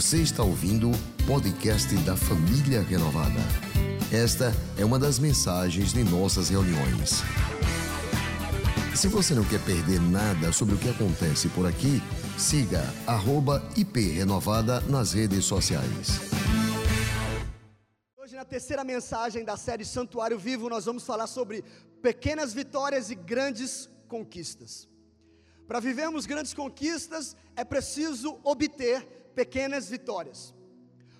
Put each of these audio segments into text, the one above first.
Você está ouvindo o podcast da Família Renovada. Esta é uma das mensagens de nossas reuniões. Se você não quer perder nada sobre o que acontece por aqui, siga @iprenovada nas redes sociais. Hoje, na terceira mensagem da série Santuário Vivo, nós vamos falar sobre pequenas vitórias e grandes conquistas. Para vivermos grandes conquistas, é preciso obter pequenas vitórias.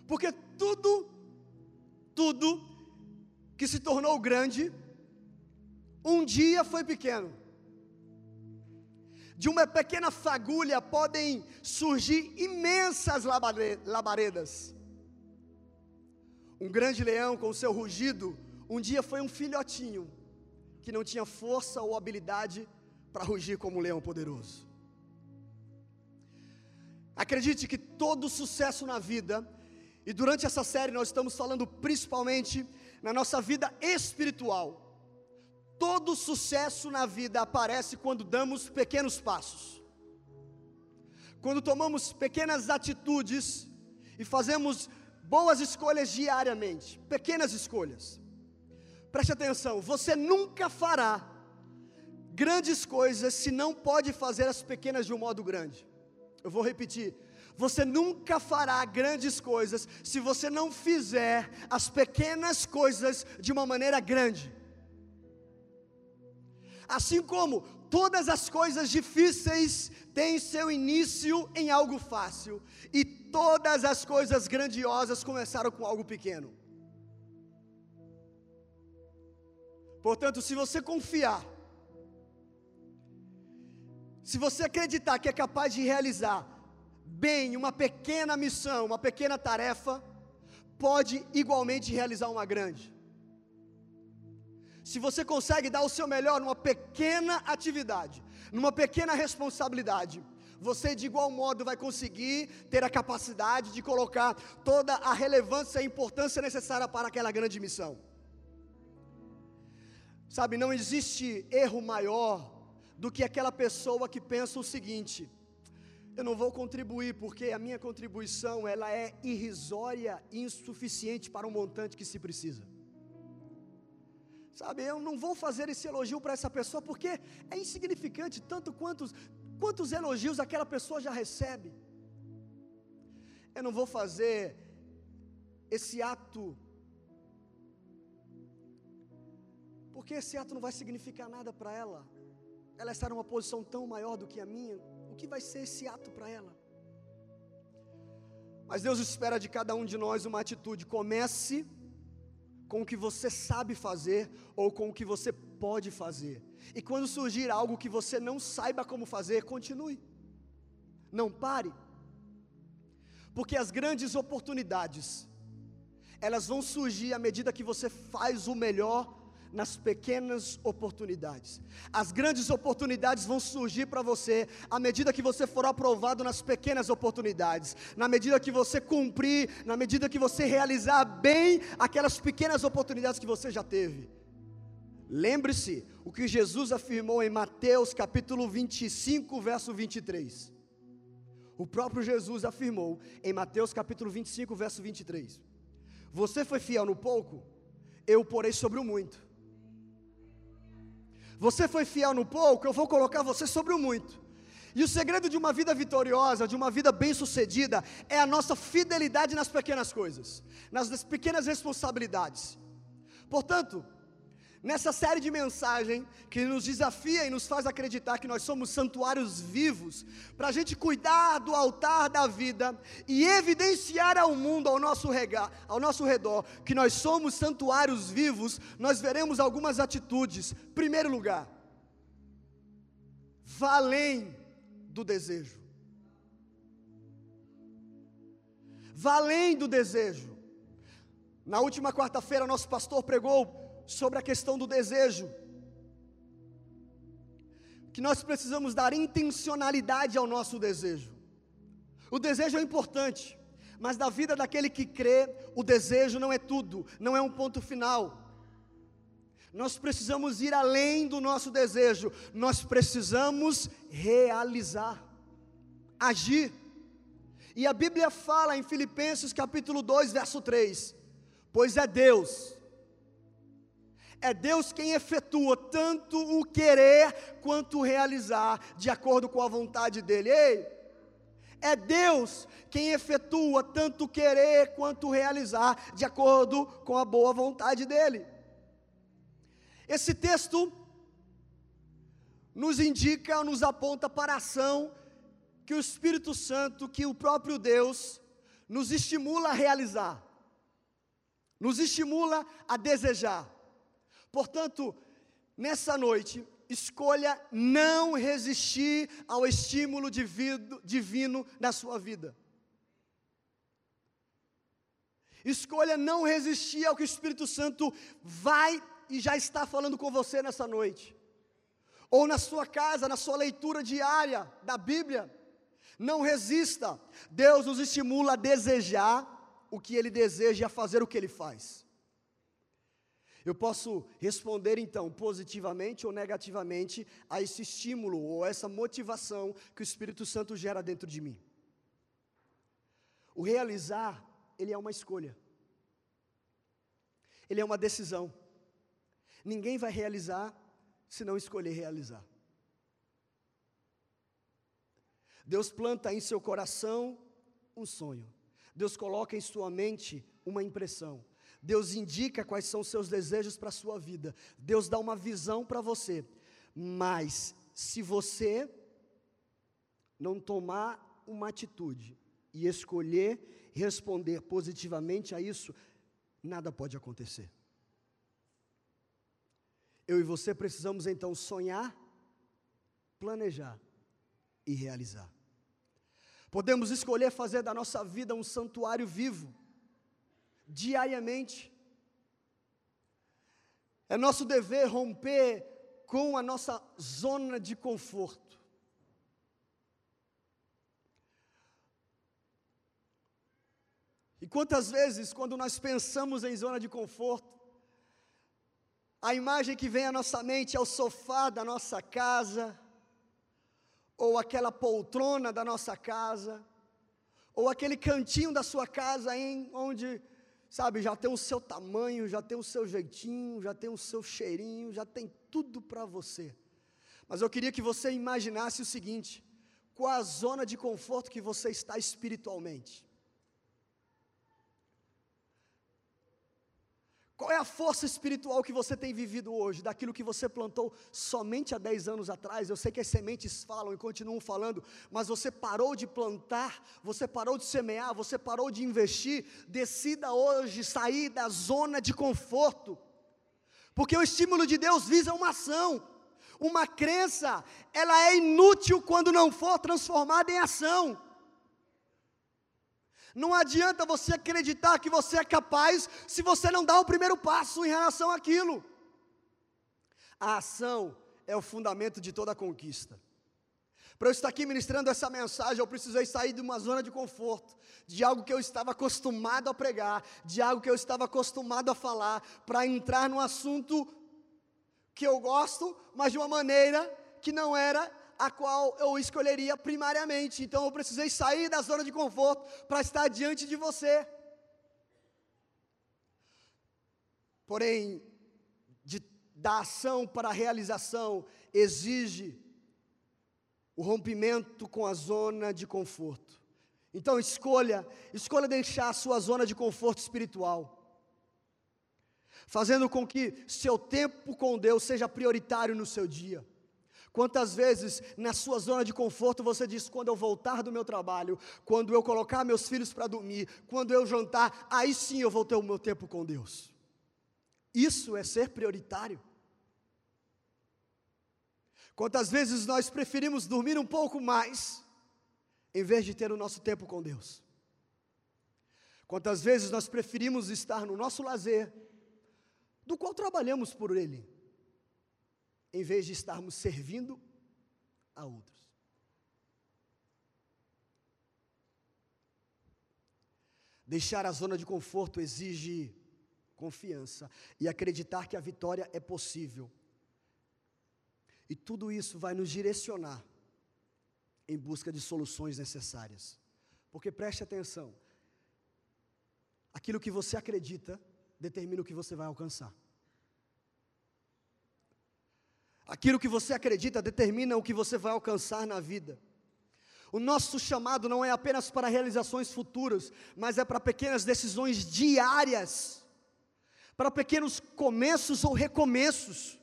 Porque tudo, tudo que se tornou grande, um dia foi pequeno. De uma pequena fagulha podem surgir imensas labaredas. Um grande leão com seu rugido, um dia foi um filhotinho que não tinha força ou habilidade para rugir como um leão poderoso. Acredite que todo sucesso na vida, e durante essa série nós estamos falando principalmente na nossa vida espiritual. Todo sucesso na vida aparece quando damos pequenos passos. Quando tomamos pequenas atitudes e fazemos boas escolhas diariamente, pequenas escolhas. Preste atenção, você nunca fará grandes coisas se não pode fazer as pequenas de um modo grande. Eu vou repetir. Você nunca fará grandes coisas se você não fizer as pequenas coisas de uma maneira grande. Assim como todas as coisas difíceis têm seu início em algo fácil, e todas as coisas grandiosas começaram com algo pequeno. Portanto, se você confiar se você acreditar que é capaz de realizar bem uma pequena missão, uma pequena tarefa, pode igualmente realizar uma grande. Se você consegue dar o seu melhor numa pequena atividade, numa pequena responsabilidade, você de igual modo vai conseguir ter a capacidade de colocar toda a relevância e importância necessária para aquela grande missão. Sabe, não existe erro maior do que aquela pessoa que pensa o seguinte: eu não vou contribuir porque a minha contribuição ela é irrisória e insuficiente para o montante que se precisa. Sabe, eu não vou fazer esse elogio para essa pessoa porque é insignificante tanto quantos quantos elogios aquela pessoa já recebe. Eu não vou fazer esse ato porque esse ato não vai significar nada para ela ela está numa posição tão maior do que a minha, o que vai ser esse ato para ela? Mas Deus espera de cada um de nós uma atitude. Comece com o que você sabe fazer ou com o que você pode fazer. E quando surgir algo que você não saiba como fazer, continue. Não pare. Porque as grandes oportunidades, elas vão surgir à medida que você faz o melhor nas pequenas oportunidades. As grandes oportunidades vão surgir para você à medida que você for aprovado nas pequenas oportunidades, na medida que você cumprir, na medida que você realizar bem aquelas pequenas oportunidades que você já teve. Lembre-se o que Jesus afirmou em Mateus capítulo 25, verso 23. O próprio Jesus afirmou em Mateus capítulo 25, verso 23: Você foi fiel no pouco, eu porei sobre o muito. Você foi fiel no pouco, eu vou colocar você sobre o muito. E o segredo de uma vida vitoriosa, de uma vida bem-sucedida, é a nossa fidelidade nas pequenas coisas, nas pequenas responsabilidades. Portanto, nessa série de mensagem que nos desafia e nos faz acreditar que nós somos santuários vivos, para a gente cuidar do altar da vida e evidenciar ao mundo ao nosso, regar, ao nosso redor que nós somos santuários vivos, nós veremos algumas atitudes. Primeiro lugar, vá além do desejo. Vá além do desejo. Na última quarta-feira, nosso pastor pregou sobre a questão do desejo. Que nós precisamos dar intencionalidade ao nosso desejo. O desejo é importante, mas na vida daquele que crê, o desejo não é tudo, não é um ponto final. Nós precisamos ir além do nosso desejo, nós precisamos realizar, agir. E a Bíblia fala em Filipenses capítulo 2, verso 3: Pois é Deus, é Deus quem efetua tanto o querer quanto o realizar, de acordo com a vontade dEle. Ei, é Deus quem efetua tanto o querer quanto o realizar, de acordo com a boa vontade dEle. Esse texto nos indica, nos aponta para a ação que o Espírito Santo, que o próprio Deus, nos estimula a realizar, nos estimula a desejar. Portanto, nessa noite, escolha não resistir ao estímulo divino, na sua vida. Escolha não resistir ao que o Espírito Santo vai e já está falando com você nessa noite. Ou na sua casa, na sua leitura diária da Bíblia. Não resista. Deus nos estimula a desejar o que Ele deseja e a fazer o que Ele faz. Eu posso responder então positivamente ou negativamente a esse estímulo ou essa motivação que o Espírito Santo gera dentro de mim. O realizar, ele é uma escolha. Ele é uma decisão. Ninguém vai realizar se não escolher realizar. Deus planta em seu coração um sonho. Deus coloca em sua mente uma impressão. Deus indica quais são os seus desejos para a sua vida. Deus dá uma visão para você. Mas se você não tomar uma atitude e escolher responder positivamente a isso, nada pode acontecer. Eu e você precisamos então sonhar, planejar e realizar. Podemos escolher fazer da nossa vida um santuário vivo diariamente. É nosso dever romper com a nossa zona de conforto. E quantas vezes, quando nós pensamos em zona de conforto, a imagem que vem à nossa mente é o sofá da nossa casa, ou aquela poltrona da nossa casa, ou aquele cantinho da sua casa em onde sabe, já tem o seu tamanho, já tem o seu jeitinho, já tem o seu cheirinho, já tem tudo para você. Mas eu queria que você imaginasse o seguinte: qual a zona de conforto que você está espiritualmente? Qual é a força espiritual que você tem vivido hoje, daquilo que você plantou somente há 10 anos atrás? Eu sei que as sementes falam e continuam falando, mas você parou de plantar, você parou de semear, você parou de investir. Decida hoje sair da zona de conforto, porque o estímulo de Deus visa uma ação. Uma crença, ela é inútil quando não for transformada em ação. Não adianta você acreditar que você é capaz se você não dá o primeiro passo em relação àquilo. A ação é o fundamento de toda conquista. Para eu estar aqui ministrando essa mensagem, eu precisei sair de uma zona de conforto, de algo que eu estava acostumado a pregar, de algo que eu estava acostumado a falar, para entrar num assunto que eu gosto, mas de uma maneira que não era a qual eu escolheria primariamente. Então eu precisei sair da zona de conforto para estar diante de você. Porém, de, da ação para a realização exige o rompimento com a zona de conforto. Então escolha, escolha deixar a sua zona de conforto espiritual fazendo com que seu tempo com Deus seja prioritário no seu dia. Quantas vezes na sua zona de conforto você diz: quando eu voltar do meu trabalho, quando eu colocar meus filhos para dormir, quando eu jantar, aí sim eu vou ter o meu tempo com Deus. Isso é ser prioritário. Quantas vezes nós preferimos dormir um pouco mais, em vez de ter o nosso tempo com Deus? Quantas vezes nós preferimos estar no nosso lazer, do qual trabalhamos por Ele, em vez de estarmos servindo a outros. Deixar a zona de conforto exige confiança e acreditar que a vitória é possível. E tudo isso vai nos direcionar em busca de soluções necessárias Porque preste atenção. Aquilo que você acredita determina o que você vai alcançar. Aquilo que você acredita determina o que você vai alcançar na vida. O nosso chamado não é apenas para realizações futuras, mas é para pequenas decisões diárias, para pequenos começos ou recomeços,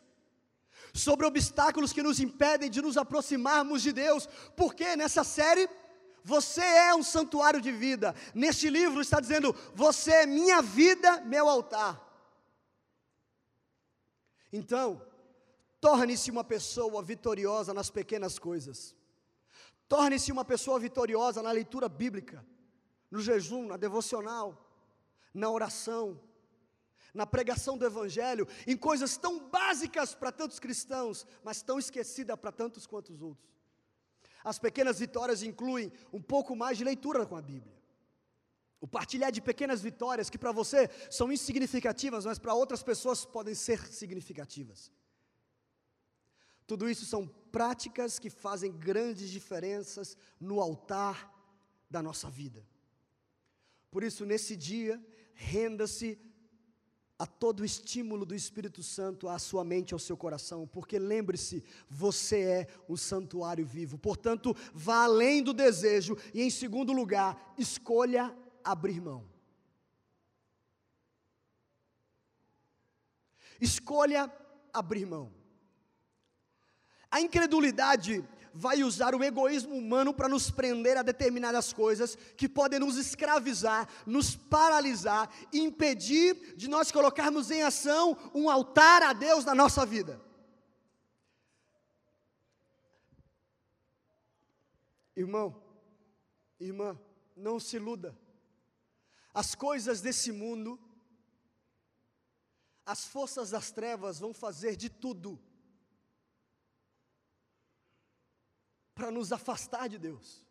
sobre obstáculos que nos impedem de nos aproximarmos de Deus, porque nessa série você é um santuário de vida. Neste livro está dizendo: Você é minha vida, meu altar. Então, torne-se uma pessoa vitoriosa nas pequenas coisas. Torne-se uma pessoa vitoriosa na leitura bíblica, no jejum, na devocional, na oração, na pregação do Evangelho, em coisas tão básicas para tantos cristãos, mas tão esquecidas para tantos quanto os outros. As pequenas vitórias incluem um pouco mais de leitura com a Bíblia. O partilhar de pequenas vitórias que para você são insignificativas, mas para outras pessoas podem ser significativas. Tudo isso são práticas que fazem grandes diferenças no altar da nossa vida. Por isso, nesse dia, renda-se a todo o estímulo do Espírito Santo à sua mente, ao seu coração, porque lembre-se, você é um santuário vivo. Portanto, vá além do desejo e, em segundo lugar, escolha abrir mão. Escolha abrir mão. A incredulidade vai usar o egoísmo humano para nos prender a determinadas coisas que podem nos escravizar, nos paralisar, impedir de nós colocarmos em ação um altar a Deus na nossa vida. Irmão, irmã, não se iluda. As coisas desse mundo, as forças das trevas vão fazer de tudo para nos afastar de Deus.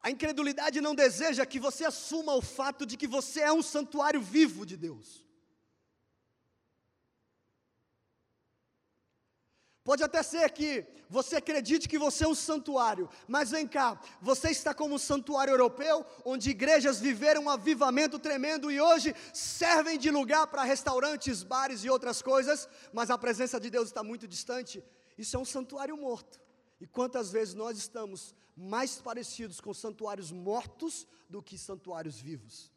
A incredulidade não deseja que você assuma o fato de que você é um santuário vivo de Deus. Pode até ser que você acredite que você é um santuário, mas vem cá, você está como um santuário europeu, onde igrejas viveram um avivamento tremendo e hoje servem de lugar para restaurantes, bares e outras coisas, mas a presença de Deus está muito distante. Isso é um santuário morto. E quantas vezes nós estamos mais parecidos com santuários mortos do que santuários vivos?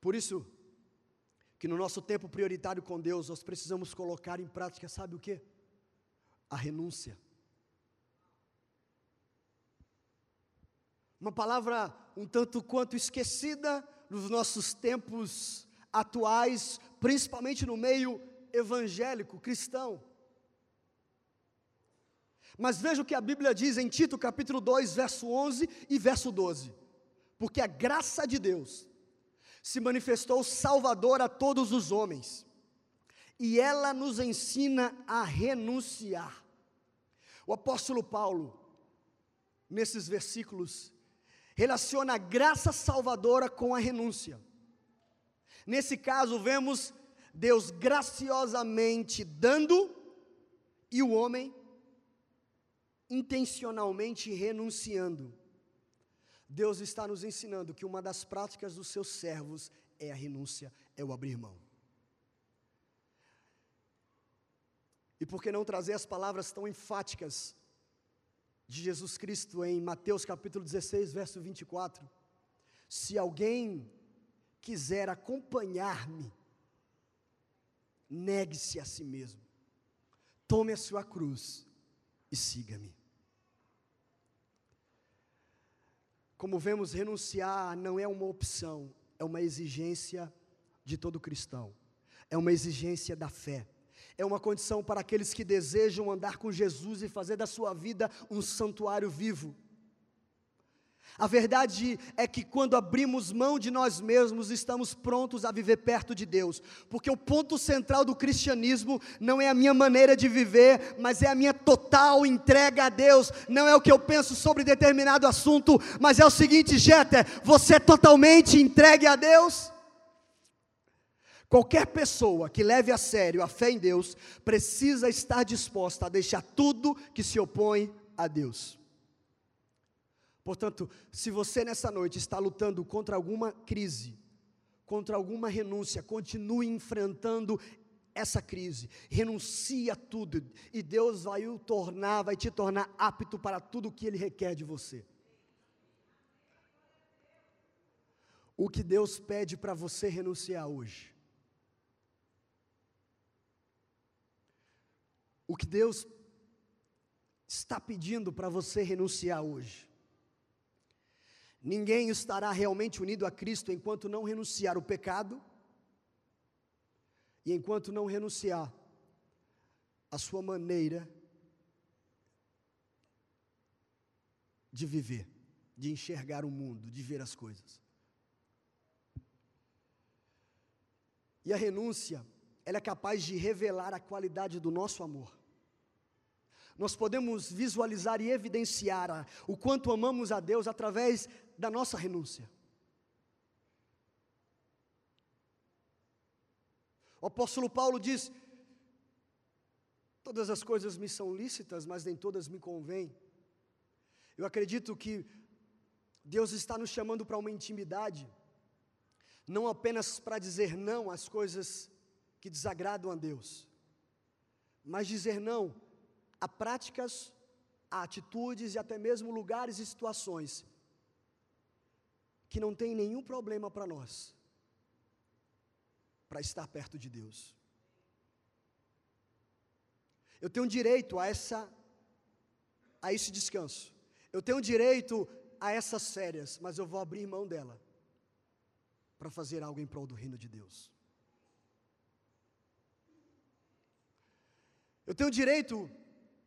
Por isso, que no nosso tempo prioritário com Deus nós precisamos colocar em prática, sabe o que? A renúncia. Uma palavra um tanto quanto esquecida nos nossos tempos atuais, principalmente no meio evangélico cristão. Mas veja o que a Bíblia diz em Tito capítulo 2, verso 11 e verso 12. Porque a graça de Deus se manifestou Salvador a todos os homens. E ela nos ensina a renunciar. O apóstolo Paulo, nesses versículos, relaciona a graça salvadora com a renúncia. Nesse caso, vemos Deus graciosamente dando e o homem intencionalmente renunciando. Deus está nos ensinando que uma das práticas dos seus servos é a renúncia, é o abrir mão. E por que não trazer as palavras tão enfáticas de Jesus Cristo em Mateus capítulo 16, verso 24? Se alguém quiser acompanhar-me, negue-se a si mesmo, tome a sua cruz e siga-me. Como vemos, renunciar não é uma opção, é uma exigência de todo cristão, é uma exigência da fé, é uma condição para aqueles que desejam andar com Jesus e fazer da sua vida um santuário vivo. A verdade é que quando abrimos mão de nós mesmos, estamos prontos a viver perto de Deus, porque o ponto central do cristianismo não é a minha maneira de viver, mas é a minha total entrega a Deus. Não é o que eu penso sobre determinado assunto, mas é o seguinte, Jeter, você é totalmente entregue a Deus? Qualquer pessoa que leve a sério a fé em Deus precisa estar disposta a deixar tudo que se opõe a Deus. Portanto, se você nessa noite está lutando contra alguma crise, contra alguma renúncia, continue enfrentando essa crise, renuncie a tudo e Deus vai o tornar, vai te tornar apto para tudo o que Ele requer de você. O que Deus pede para você renunciar hoje? O que Deus está pedindo para você renunciar hoje? Ninguém estará realmente unido a Cristo enquanto não renunciar o pecado e enquanto não renunciar a sua maneira de viver, de enxergar o mundo, de ver as coisas. E a renúncia, ela é capaz de revelar a qualidade do nosso amor. Nós podemos visualizar e evidenciar o quanto amamos a Deus através da nossa renúncia. O apóstolo Paulo diz: Todas as coisas me são lícitas, mas nem todas me convêm. Eu acredito que Deus está nos chamando para uma intimidade, não apenas para dizer não às coisas que desagradam a Deus, mas dizer não a práticas, a atitudes e até mesmo lugares e situações que não tem nenhum problema para nós para estar perto de Deus. Eu tenho direito a essa a esse descanso. Eu tenho direito a essas férias, mas eu vou abrir mão dela para fazer algo em prol do reino de Deus. Eu tenho direito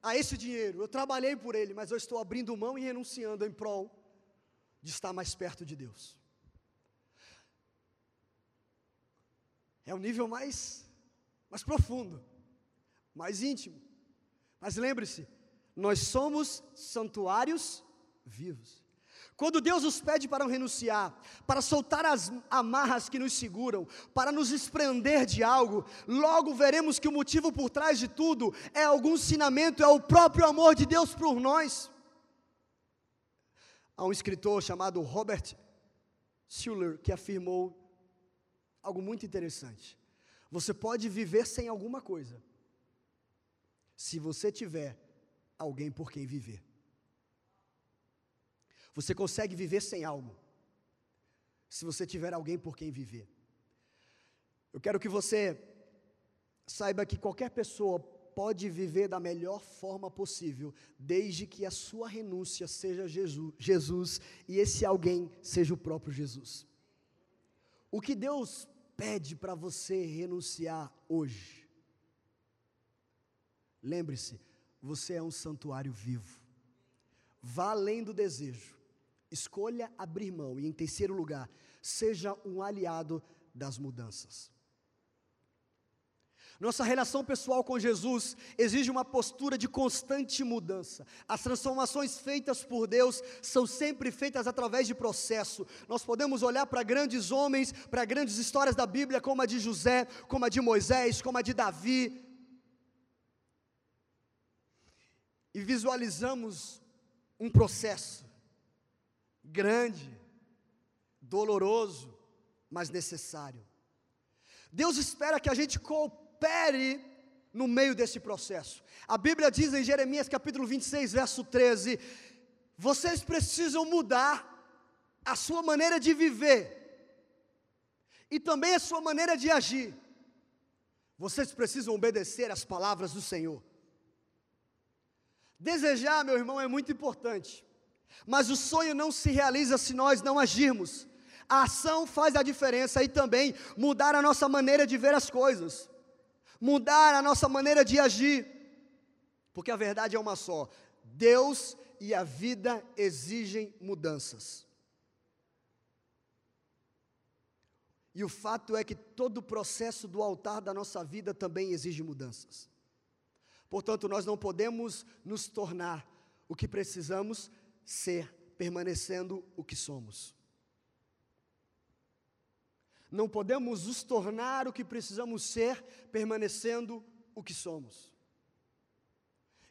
a esse dinheiro, eu trabalhei por ele, mas eu estou abrindo mão e renunciando em prol de estar mais perto de Deus. É um nível mais, mais profundo, mais íntimo. Mas lembre-se, nós somos santuários vivos. Quando Deus nos pede para renunciar, para soltar as amarras que nos seguram, para nos desprender de algo, logo veremos que o motivo por trás de tudo é algum ensinamento, é o próprio amor de Deus por nós. Há um escritor chamado Robert Schuller que afirmou algo muito interessante. Você pode viver sem alguma coisa, se você tiver alguém por quem viver. Você consegue viver sem algo, se você tiver alguém por quem viver. Eu quero que você saiba que qualquer pessoa pode viver da melhor forma possível, desde que a sua renúncia seja Jesus, Jesus e esse alguém seja o próprio Jesus. O que Deus pede para você renunciar hoje. Lembre-se, você é um santuário vivo. Vá além do desejo. Escolha abrir mão e, em terceiro lugar, seja um aliado das mudanças. Nossa relação pessoal com Jesus exige uma postura de constante mudança. As transformações feitas por Deus são sempre feitas através de processo. Nós podemos olhar para grandes homens, para grandes histórias da Bíblia, como a de José, como a de Moisés, como a de Davi, e visualizamos um processo grande, doloroso, mas necessário. Deus espera que a gente coopere opere no meio desse processo. A Bíblia diz em Jeremias capítulo 26, verso 13: vocês precisam mudar a sua maneira de viver e também a sua maneira de agir. Vocês precisam obedecer às palavras do Senhor. Desejar, meu irmão, é muito importante, mas o sonho não se realiza se nós não agirmos. A ação faz a diferença e também mudar a nossa maneira de ver as coisas mudar a nossa maneira de agir, porque a verdade é uma só: Deus e a vida exigem mudanças. E o fato é que todo o processo do altar da nossa vida também exige mudanças. Portanto, nós não podemos nos tornar o que precisamos ser, permanecendo o que somos. Não podemos nos tornar o que precisamos ser, permanecendo o que somos.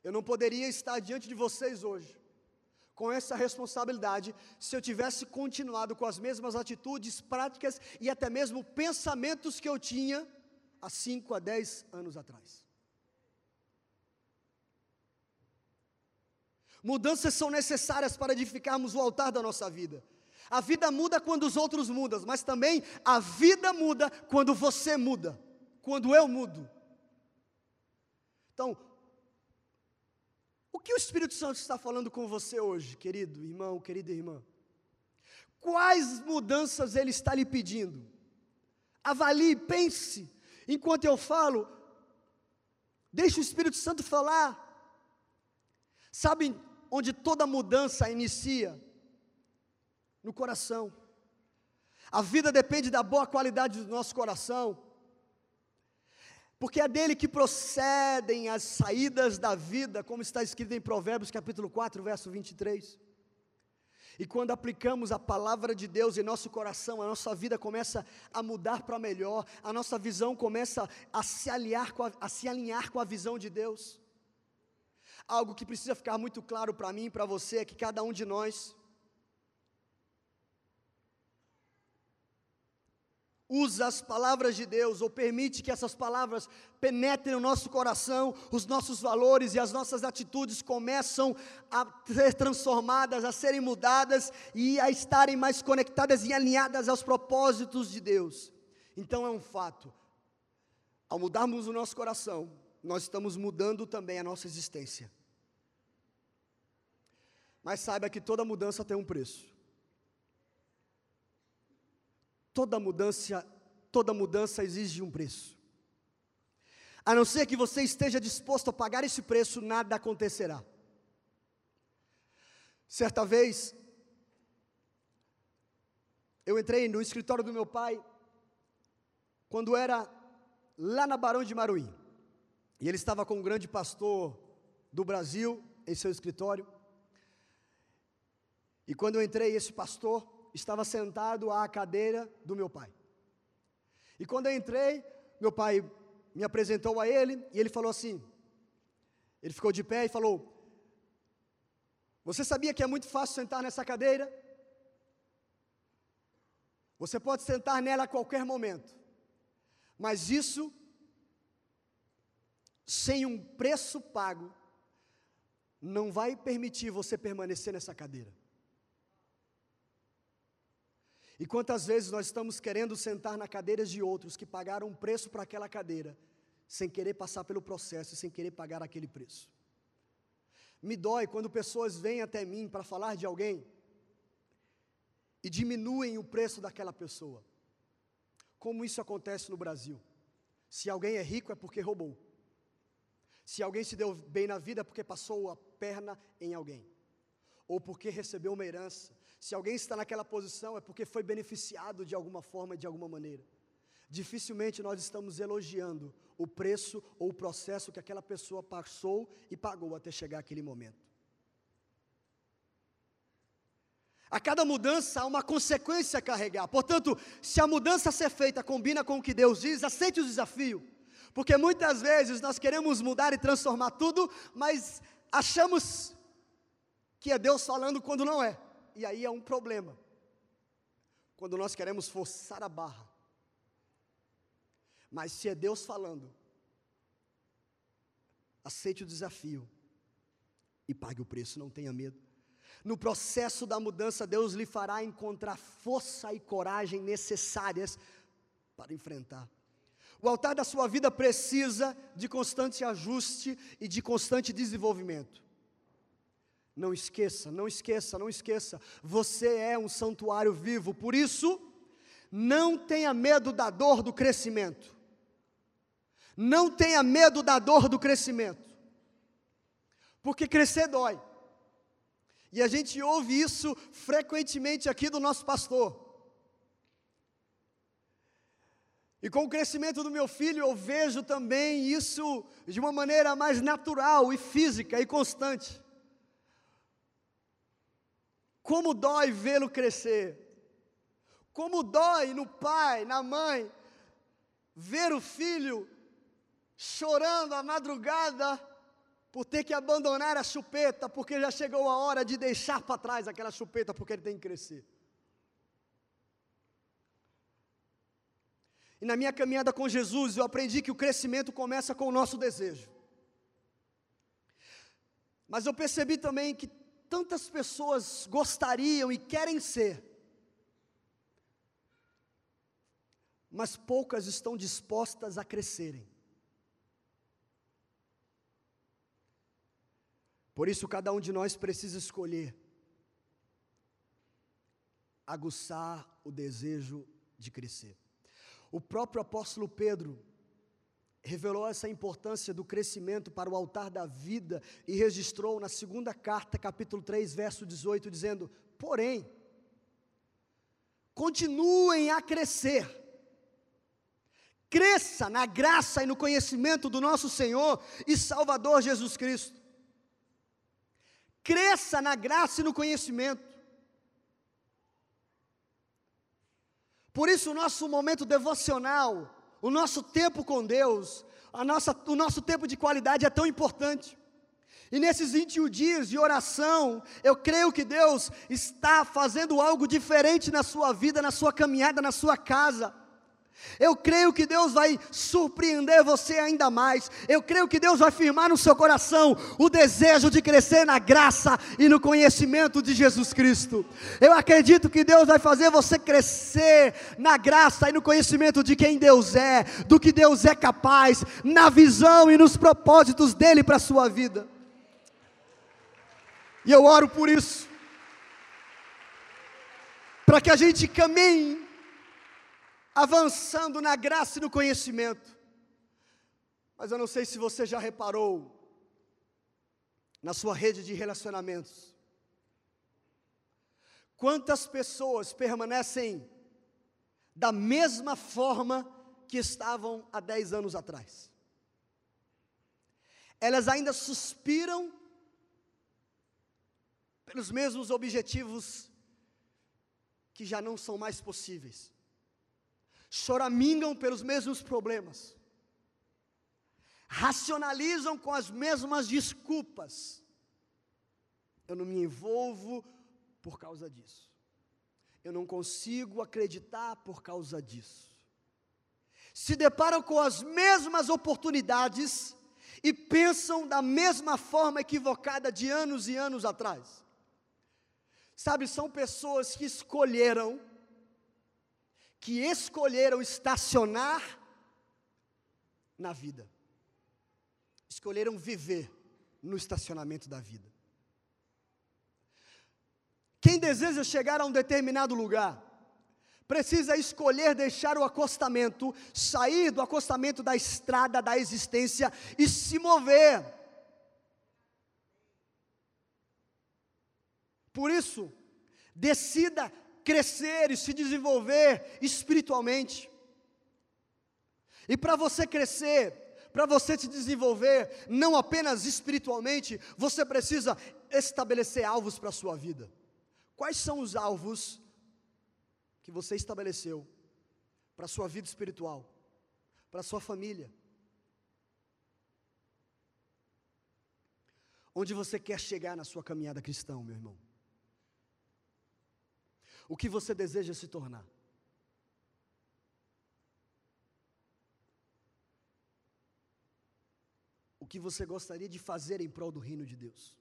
Eu não poderia estar diante de vocês hoje com essa responsabilidade se eu tivesse continuado com as mesmas atitudes, práticas e até mesmo pensamentos que eu tinha há 5 a 10 anos atrás. Mudanças são necessárias para edificarmos o altar da nossa vida. A vida muda quando os outros mudam, mas também a vida muda quando você muda, quando eu mudo. Então, o que o Espírito Santo está falando com você hoje, querido irmão, querida irmã? Quais mudanças ele está lhe pedindo? Avalie, pense. Enquanto eu falo, deixe o Espírito Santo falar. Sabe onde toda mudança inicia? No coração. A vida depende da boa qualidade do nosso coração, porque é dele que procedem as saídas da vida, como está escrito em Provérbios capítulo 4, verso 23. E quando aplicamos a palavra de Deus em nosso coração, a nossa vida começa a mudar para melhor, a nossa visão começa a se, alinhar com a, a se alinhar com a visão de Deus. Algo que precisa ficar muito claro para mim e para você é que cada um de nós usa as palavras de Deus, ou permite que essas palavras penetrem no nosso coração, os nossos valores e as nossas atitudes começam a ser transformadas, a serem mudadas e a estarem mais conectadas e alinhadas aos propósitos de Deus. Então é um fato, ao mudarmos o nosso coração, nós estamos mudando também a nossa existência. Mas saiba que toda mudança tem um preço. Toda mudança, toda mudança exige um preço. A não ser que você esteja disposto a pagar esse preço, nada acontecerá. Certa vez, eu entrei no escritório do meu pai, quando era lá na Barão de Maruí. E ele estava com um grande pastor do Brasil em seu escritório. E quando eu entrei, esse pastor estava sentado à cadeira do meu pai. E quando eu entrei, meu pai me apresentou a ele e ele falou assim: ele ficou de pé e falou: Você sabia que é muito fácil sentar nessa cadeira? Você pode sentar nela a qualquer momento, mas isso, sem um preço pago, não vai permitir você permanecer nessa cadeira. E quantas vezes nós estamos querendo sentar na cadeira de outros que pagaram um preço para aquela cadeira, sem querer passar pelo processo, sem querer pagar aquele preço. Me dói quando pessoas vêm até mim para falar de alguém e diminuem o preço daquela pessoa. Como isso acontece no Brasil? Se alguém é rico é porque roubou. Se alguém se deu bem na vida é porque passou a perna em alguém. Ou porque recebeu uma herança se alguém está naquela posição é porque foi beneficiado de alguma forma, de alguma maneira. Dificilmente nós estamos elogiando o preço ou o processo que aquela pessoa passou e pagou até chegar aquele momento. A cada mudança há uma consequência a carregar. Portanto, se a mudança ser feita combina com o que Deus diz, aceite o desafio. Porque muitas vezes nós queremos mudar e transformar tudo, mas achamos que é Deus falando quando não é. E aí é um problema. Quando nós queremos forçar a barra. Mas se é Deus falando, aceite o desafio e pague o preço, não tenha medo. No processo da mudança, Deus lhe fará encontrar força e coragem necessárias para enfrentar. O altar da sua vida precisa de constante ajuste e de constante desenvolvimento. Não esqueça, não esqueça, não esqueça. Você é um santuário vivo, por isso, não tenha medo da dor do crescimento. Não tenha medo da dor do crescimento. Porque crescer dói. E a gente ouve isso frequentemente aqui do nosso pastor. E com o crescimento do meu filho, eu vejo também isso de uma maneira mais natural e física e constante. Como dói vê-lo crescer. Como dói no pai, na mãe, ver o filho chorando à madrugada por ter que abandonar a chupeta, porque já chegou a hora de deixar para trás aquela chupeta, porque ele tem que crescer. E na minha caminhada com Jesus, eu aprendi que o crescimento começa com o nosso desejo. Mas eu percebi também que tantas pessoas gostariam e querem ser, mas poucas estão dispostas a crescerem. Por isso, cada um de nós precisa escolher aguçar o desejo de crescer. O próprio apóstolo Pedro revelou essa importância do crescimento para o altar da vida e registrou na segunda carta, capítulo 3, verso 18, dizendo: Porém, continuem a crescer, cresça na graça e no conhecimento do nosso Senhor e Salvador Jesus Cristo. Cresça na graça e no conhecimento. Por isso, o nosso momento devocional, o nosso tempo com Deus, a nossa, o nosso tempo de qualidade é tão importante. E nesses 21 dias de oração, eu creio que Deus está fazendo algo diferente na sua vida, na sua caminhada, na sua casa. Eu creio que Deus vai surpreender você ainda mais. Eu creio que Deus vai firmar no seu coração o desejo de crescer na graça e no conhecimento de Jesus Cristo. Eu acredito que Deus vai fazer você crescer na graça e no conhecimento de quem Deus é, do que Deus é capaz, na visão e nos propósitos dele para a sua vida. E eu oro por isso, para que a gente caminhe avançando na graça e no conhecimento. Mas eu não sei se você já reparou na sua rede de relacionamentos. Quantas pessoas permanecem da mesma forma que estavam há 10 anos atrás? Elas ainda suspiram pelos mesmos objetivos que já não são mais possíveis choramingam pelos mesmos problemas, racionalizam com as mesmas desculpas. Eu não me envolvo por causa disso. Eu não consigo acreditar por causa disso. Se deparam com as mesmas oportunidades e pensam da mesma forma equivocada de anos e anos atrás. Sabe, são pessoas que escolheram que escolheram estacionar na vida, escolheram viver no estacionamento da vida. Quem deseja chegar a um determinado lugar, precisa escolher deixar o acostamento, sair do acostamento da estrada da existência e se mover. Por isso, decida crescer e se desenvolver espiritualmente. E para você crescer, para você se desenvolver, não apenas espiritualmente, você precisa estabelecer alvos para a sua vida. Quais são os alvos que você estabeleceu para a sua vida espiritual, para a sua família? Onde você quer chegar na sua caminhada cristã, meu irmão? O que você deseja se tornar. O que você gostaria de fazer em prol do reino de Deus.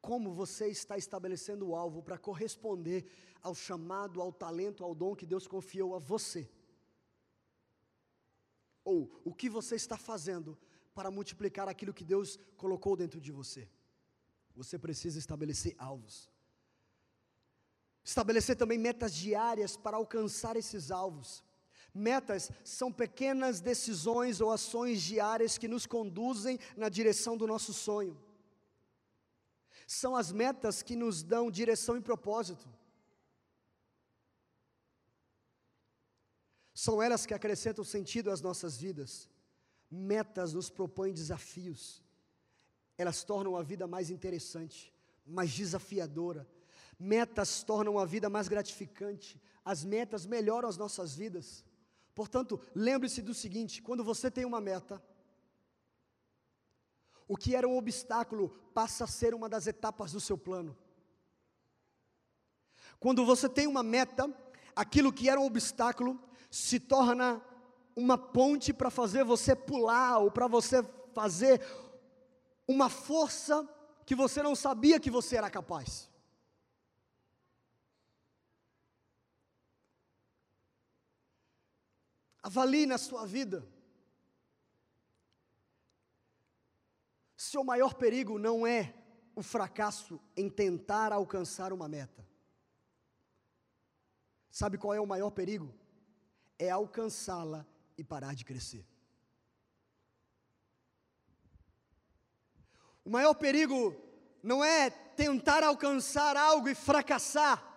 Como você está estabelecendo o alvo para corresponder ao chamado, ao talento, ao dom que Deus confiou a você. Ou o que você está fazendo para multiplicar aquilo que Deus colocou dentro de você. Você precisa estabelecer alvos. Estabelecer também metas diárias para alcançar esses alvos. Metas são pequenas decisões ou ações diárias que nos conduzem na direção do nosso sonho. São as metas que nos dão direção e propósito. São elas que acrescentam sentido às nossas vidas. Metas nos propõem desafios. Elas tornam a vida mais interessante, mais desafiadora, Metas tornam a vida mais gratificante, as metas melhoram as nossas vidas. Portanto, lembre-se do seguinte: quando você tem uma meta, o que era um obstáculo passa a ser uma das etapas do seu plano. Quando você tem uma meta, aquilo que era um obstáculo se torna uma ponte para fazer você pular ou para você fazer uma força que você não sabia que você era capaz. Avalie na sua vida. Seu maior perigo não é o fracasso em tentar alcançar uma meta. Sabe qual é o maior perigo? É alcançá-la e parar de crescer. O maior perigo não é tentar alcançar algo e fracassar,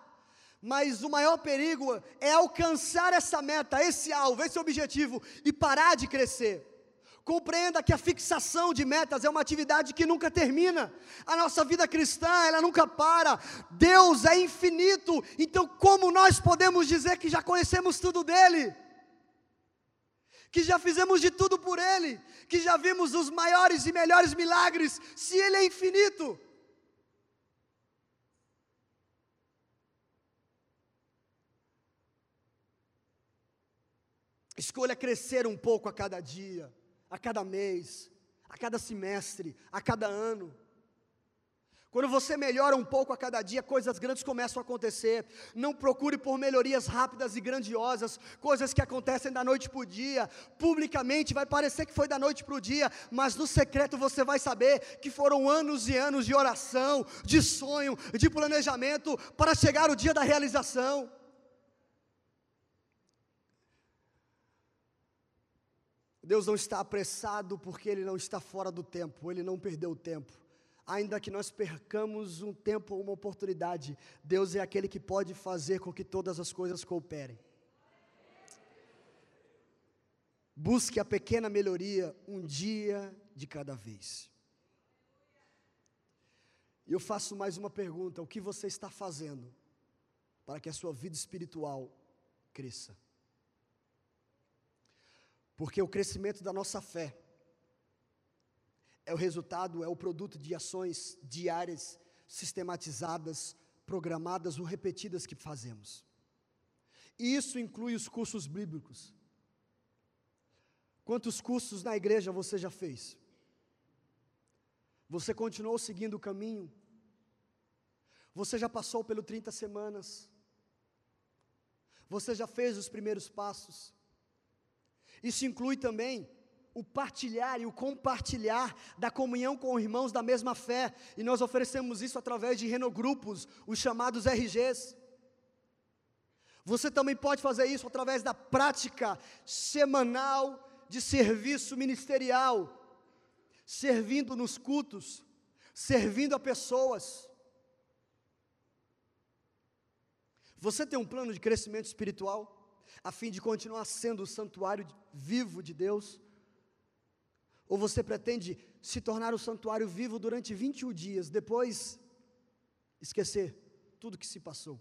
mas o maior perigo é alcançar essa meta, esse alvo, esse objetivo e parar de crescer. Compreenda que a fixação de metas é uma atividade que nunca termina. A nossa vida cristã, ela nunca para. Deus é infinito. Então, como nós podemos dizer que já conhecemos tudo dele? que já fizemos de tudo por Ele, que já vimos os maiores e melhores milagres, se Ele é infinito. Escolha crescer um pouco a cada dia, a cada mês, a cada semestre, a cada ano. Quando você melhora um pouco a cada dia, coisas grandes começam a acontecer. Não procure por melhorias rápidas e grandiosas, coisas que acontecem da noite para o dia. Publicamente vai parecer que foi da noite para o dia, mas no secreto você vai saber que foram anos e anos de oração, de sonho, de planejamento para chegar o dia da realização. Deus não está apressado porque Ele não está fora do tempo, Ele não perdeu o tempo ainda que nós percamos um tempo ou uma oportunidade, Deus é aquele que pode fazer com que todas as coisas cooperem. Busque a pequena melhoria um dia de cada vez. E eu faço mais uma pergunta: o que você está fazendo para que a sua vida espiritual cresça? Porque o crescimento da nossa fé é o resultado, é o produto de ações diárias, sistematizadas, programadas ou repetidas que fazemos. E isso inclui os cursos bíblicos. Quantos cursos na igreja você já fez? Você continuou seguindo o caminho? Você já passou pelo 30 semanas? Você já fez os primeiros passos? Isso inclui também o partilhar e o compartilhar da comunhão com irmãos da mesma fé, e nós oferecemos isso através de renogrupos, os chamados RGs. Você também pode fazer isso através da prática semanal de serviço ministerial, servindo nos cultos, servindo a pessoas. Você tem um plano de crescimento espiritual, a fim de continuar sendo o santuário vivo de Deus? Ou você pretende se tornar o santuário vivo durante 21 dias, depois esquecer tudo que se passou?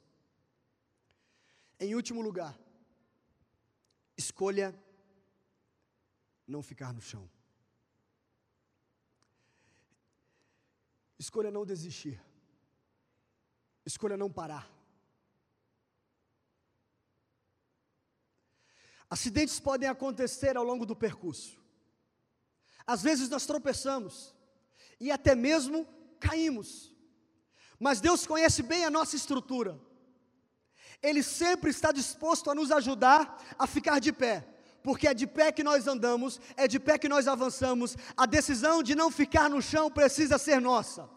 Em último lugar, escolha não ficar no chão. Escolha não desistir. Escolha não parar. Acidentes podem acontecer ao longo do percurso. Às vezes nós tropeçamos e até mesmo caímos. Mas Deus conhece bem a nossa estrutura. Ele sempre está disposto a nos ajudar a ficar de pé, porque é de pé que nós andamos, é de pé que nós avançamos. A decisão de não ficar no chão precisa ser nossa.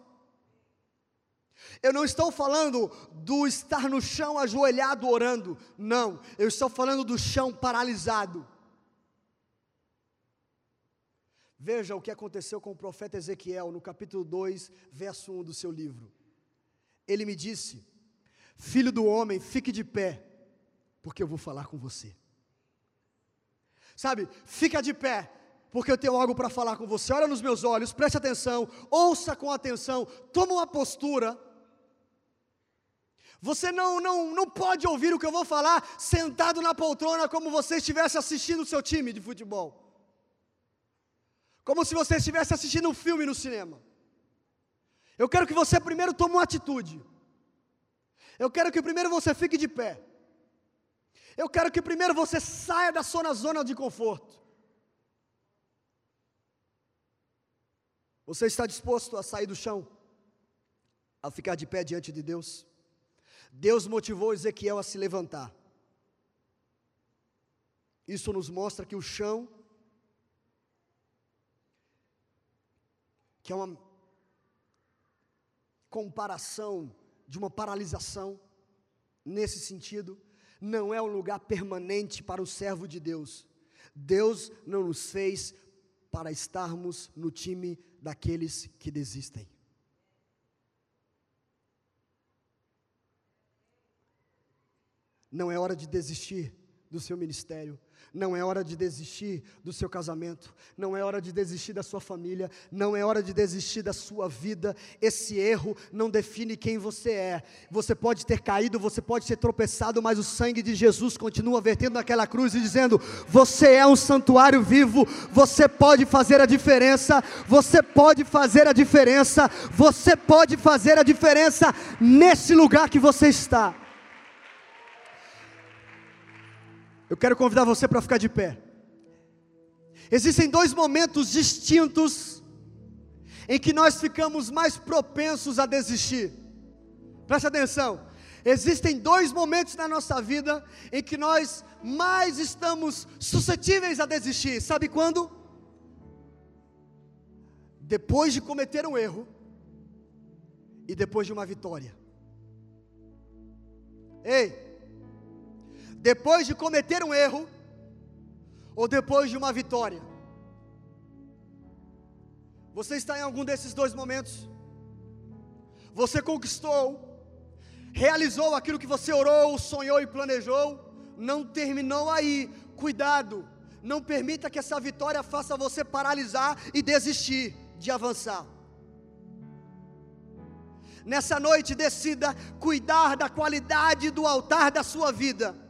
Eu não estou falando do estar no chão ajoelhado orando, não, eu estou falando do chão paralisado. Veja o que aconteceu com o profeta Ezequiel no capítulo 2, verso 1 do seu livro. Ele me disse: Filho do homem, fique de pé, porque eu vou falar com você. Sabe, fica de pé, porque eu tenho algo para falar com você. Olha nos meus olhos, preste atenção, ouça com atenção, toma uma postura. Você não, não, não pode ouvir o que eu vou falar sentado na poltrona como você estivesse assistindo o seu time de futebol. Como se você estivesse assistindo um filme no cinema. Eu quero que você primeiro tome uma atitude. Eu quero que primeiro você fique de pé. Eu quero que primeiro você saia da sua zona de conforto. Você está disposto a sair do chão? A ficar de pé diante de Deus? Deus motivou Ezequiel a se levantar. Isso nos mostra que o chão, que é uma comparação de uma paralisação, nesse sentido, não é um lugar permanente para o servo de Deus. Deus não nos fez para estarmos no time daqueles que desistem. Não é hora de desistir do seu ministério. Não é hora de desistir do seu casamento, não é hora de desistir da sua família, não é hora de desistir da sua vida. Esse erro não define quem você é. Você pode ter caído, você pode ter tropeçado, mas o sangue de Jesus continua vertendo naquela cruz e dizendo: Você é um santuário vivo, você pode fazer a diferença, você pode fazer a diferença, você pode fazer a diferença nesse lugar que você está. Eu quero convidar você para ficar de pé. Existem dois momentos distintos em que nós ficamos mais propensos a desistir. Preste atenção. Existem dois momentos na nossa vida em que nós mais estamos suscetíveis a desistir. Sabe quando? Depois de cometer um erro e depois de uma vitória. Ei, depois de cometer um erro ou depois de uma vitória? Você está em algum desses dois momentos? Você conquistou, realizou aquilo que você orou, sonhou e planejou, não terminou aí. Cuidado, não permita que essa vitória faça você paralisar e desistir de avançar. Nessa noite, decida cuidar da qualidade do altar da sua vida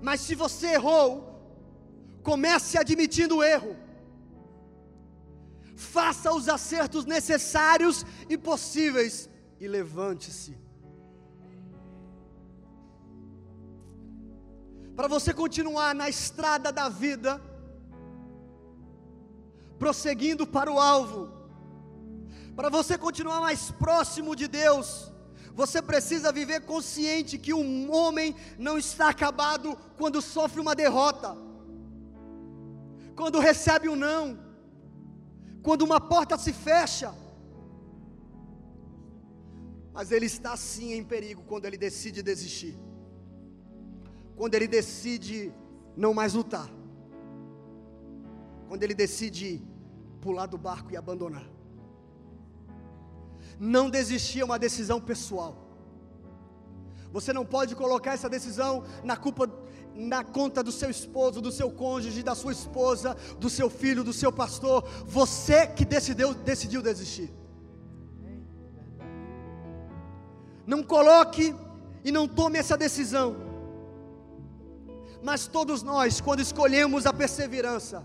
mas se você errou, comece admitindo o erro. Faça os acertos necessários e possíveis e levante-se. Para você continuar na estrada da vida, prosseguindo para o alvo, para você continuar mais próximo de Deus, você precisa viver consciente que um homem não está acabado quando sofre uma derrota, quando recebe um não, quando uma porta se fecha. Mas ele está sim em perigo quando ele decide desistir, quando ele decide não mais lutar, quando ele decide pular do barco e abandonar. Não desistir é uma decisão pessoal. Você não pode colocar essa decisão na culpa na conta do seu esposo, do seu cônjuge, da sua esposa, do seu filho, do seu pastor. Você que decidiu, decidiu desistir. Não coloque e não tome essa decisão. Mas todos nós, quando escolhemos a perseverança,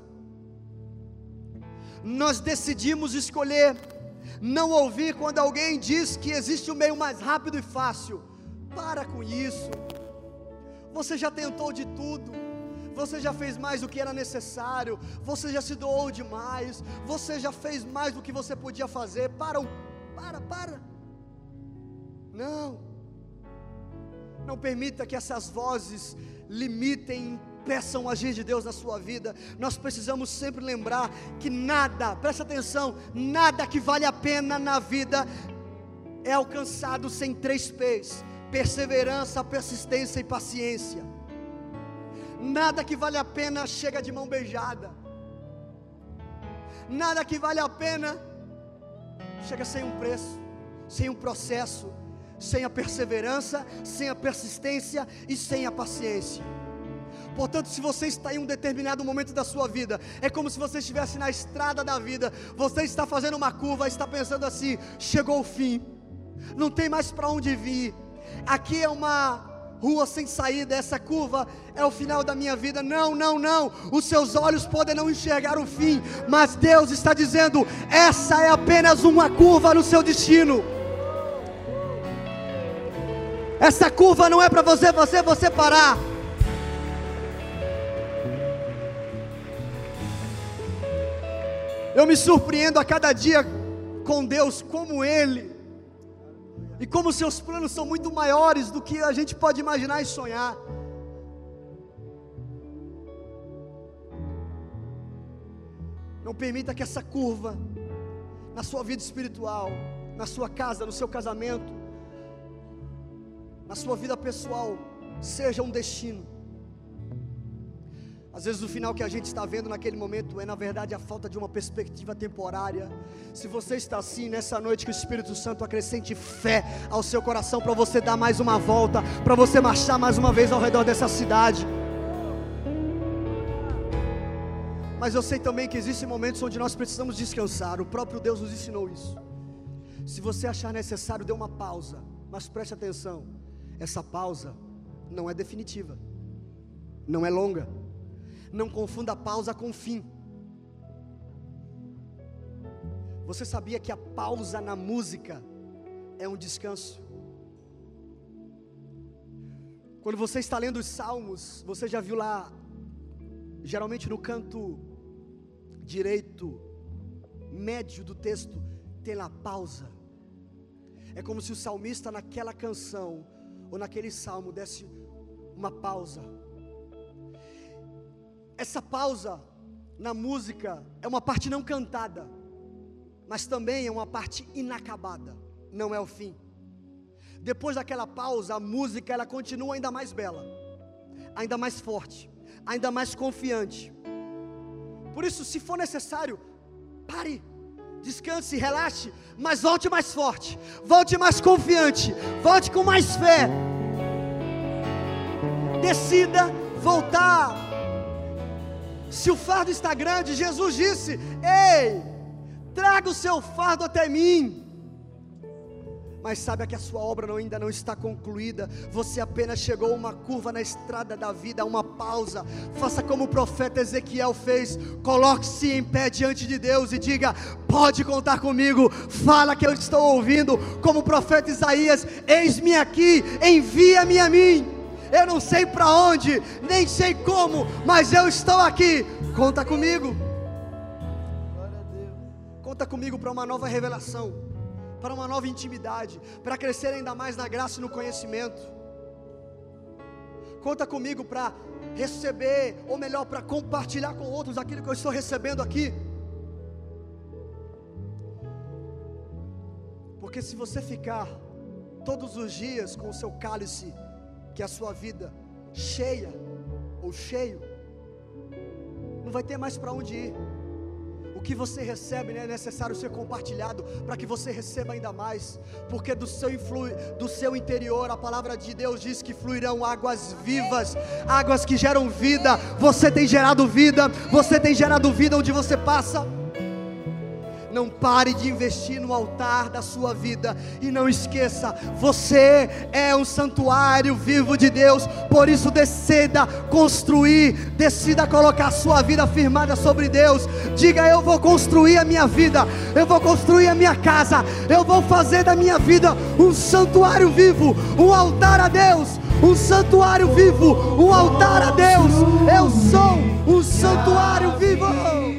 nós decidimos escolher não ouvir quando alguém diz que existe um meio mais rápido e fácil. Para com isso. Você já tentou de tudo. Você já fez mais do que era necessário. Você já se doou demais. Você já fez mais do que você podia fazer. Para, para, para. Não. Não permita que essas vozes limitem, peçam o agir de Deus na sua vida. Nós precisamos sempre lembrar que nada, presta atenção, nada que vale a pena na vida é alcançado sem três P's: perseverança, persistência e paciência. Nada que vale a pena chega de mão beijada. Nada que vale a pena chega sem um preço, sem um processo, sem a perseverança, sem a persistência e sem a paciência. Portanto, se você está em um determinado momento da sua vida, é como se você estivesse na estrada da vida, você está fazendo uma curva, está pensando assim: chegou o fim, não tem mais para onde vir, Aqui é uma rua sem saída, essa curva é o final da minha vida. Não, não, não. Os seus olhos podem não enxergar o fim, mas Deus está dizendo: essa é apenas uma curva no seu destino. Essa curva não é para você, você, você parar. Eu me surpreendo a cada dia com Deus, como Ele, e como seus planos são muito maiores do que a gente pode imaginar e sonhar. Não permita que essa curva, na sua vida espiritual, na sua casa, no seu casamento, na sua vida pessoal, seja um destino. Às vezes o final que a gente está vendo naquele momento é na verdade a falta de uma perspectiva temporária. Se você está assim nessa noite que o Espírito Santo acrescente fé ao seu coração para você dar mais uma volta, para você marchar mais uma vez ao redor dessa cidade. Mas eu sei também que existem momentos onde nós precisamos descansar. O próprio Deus nos ensinou isso. Se você achar necessário, dê uma pausa. Mas preste atenção: essa pausa não é definitiva, não é longa. Não confunda pausa com fim. Você sabia que a pausa na música é um descanso? Quando você está lendo os salmos, você já viu lá, geralmente no canto direito, médio do texto, tem lá pausa. É como se o salmista naquela canção ou naquele salmo desse uma pausa essa pausa na música é uma parte não cantada, mas também é uma parte inacabada, não é o fim. Depois daquela pausa, a música ela continua ainda mais bela, ainda mais forte, ainda mais confiante. Por isso, se for necessário, pare, descanse, relaxe, mas volte mais forte, volte mais confiante, volte com mais fé. Decida voltar se o fardo está grande, Jesus disse: Ei, traga o seu fardo até mim. Mas saiba que a sua obra ainda não está concluída. Você apenas chegou a uma curva na estrada da vida, a uma pausa. Faça como o profeta Ezequiel fez. Coloque-se em pé diante de Deus e diga: Pode contar comigo. Fala que eu estou ouvindo. Como o profeta Isaías: Eis-me aqui, envia-me a mim. Eu não sei para onde, nem sei como, mas eu estou aqui. Conta comigo. Conta comigo para uma nova revelação, para uma nova intimidade, para crescer ainda mais na graça e no conhecimento. Conta comigo para receber, ou melhor, para compartilhar com outros aquilo que eu estou recebendo aqui. Porque se você ficar todos os dias com o seu cálice que a sua vida cheia ou cheio, não vai ter mais para onde ir. O que você recebe né, é necessário ser compartilhado para que você receba ainda mais, porque do seu, influ, do seu interior a palavra de Deus diz que fluirão águas vivas, águas que geram vida. Você tem gerado vida, você tem gerado vida onde você passa. Não pare de investir no altar da sua vida. E não esqueça, você é um santuário vivo de Deus. Por isso, decida construir, decida colocar a sua vida firmada sobre Deus. Diga: Eu vou construir a minha vida, eu vou construir a minha casa, eu vou fazer da minha vida um santuário vivo, um altar a Deus. Um santuário vivo, um altar a Deus. Eu sou um santuário vivo.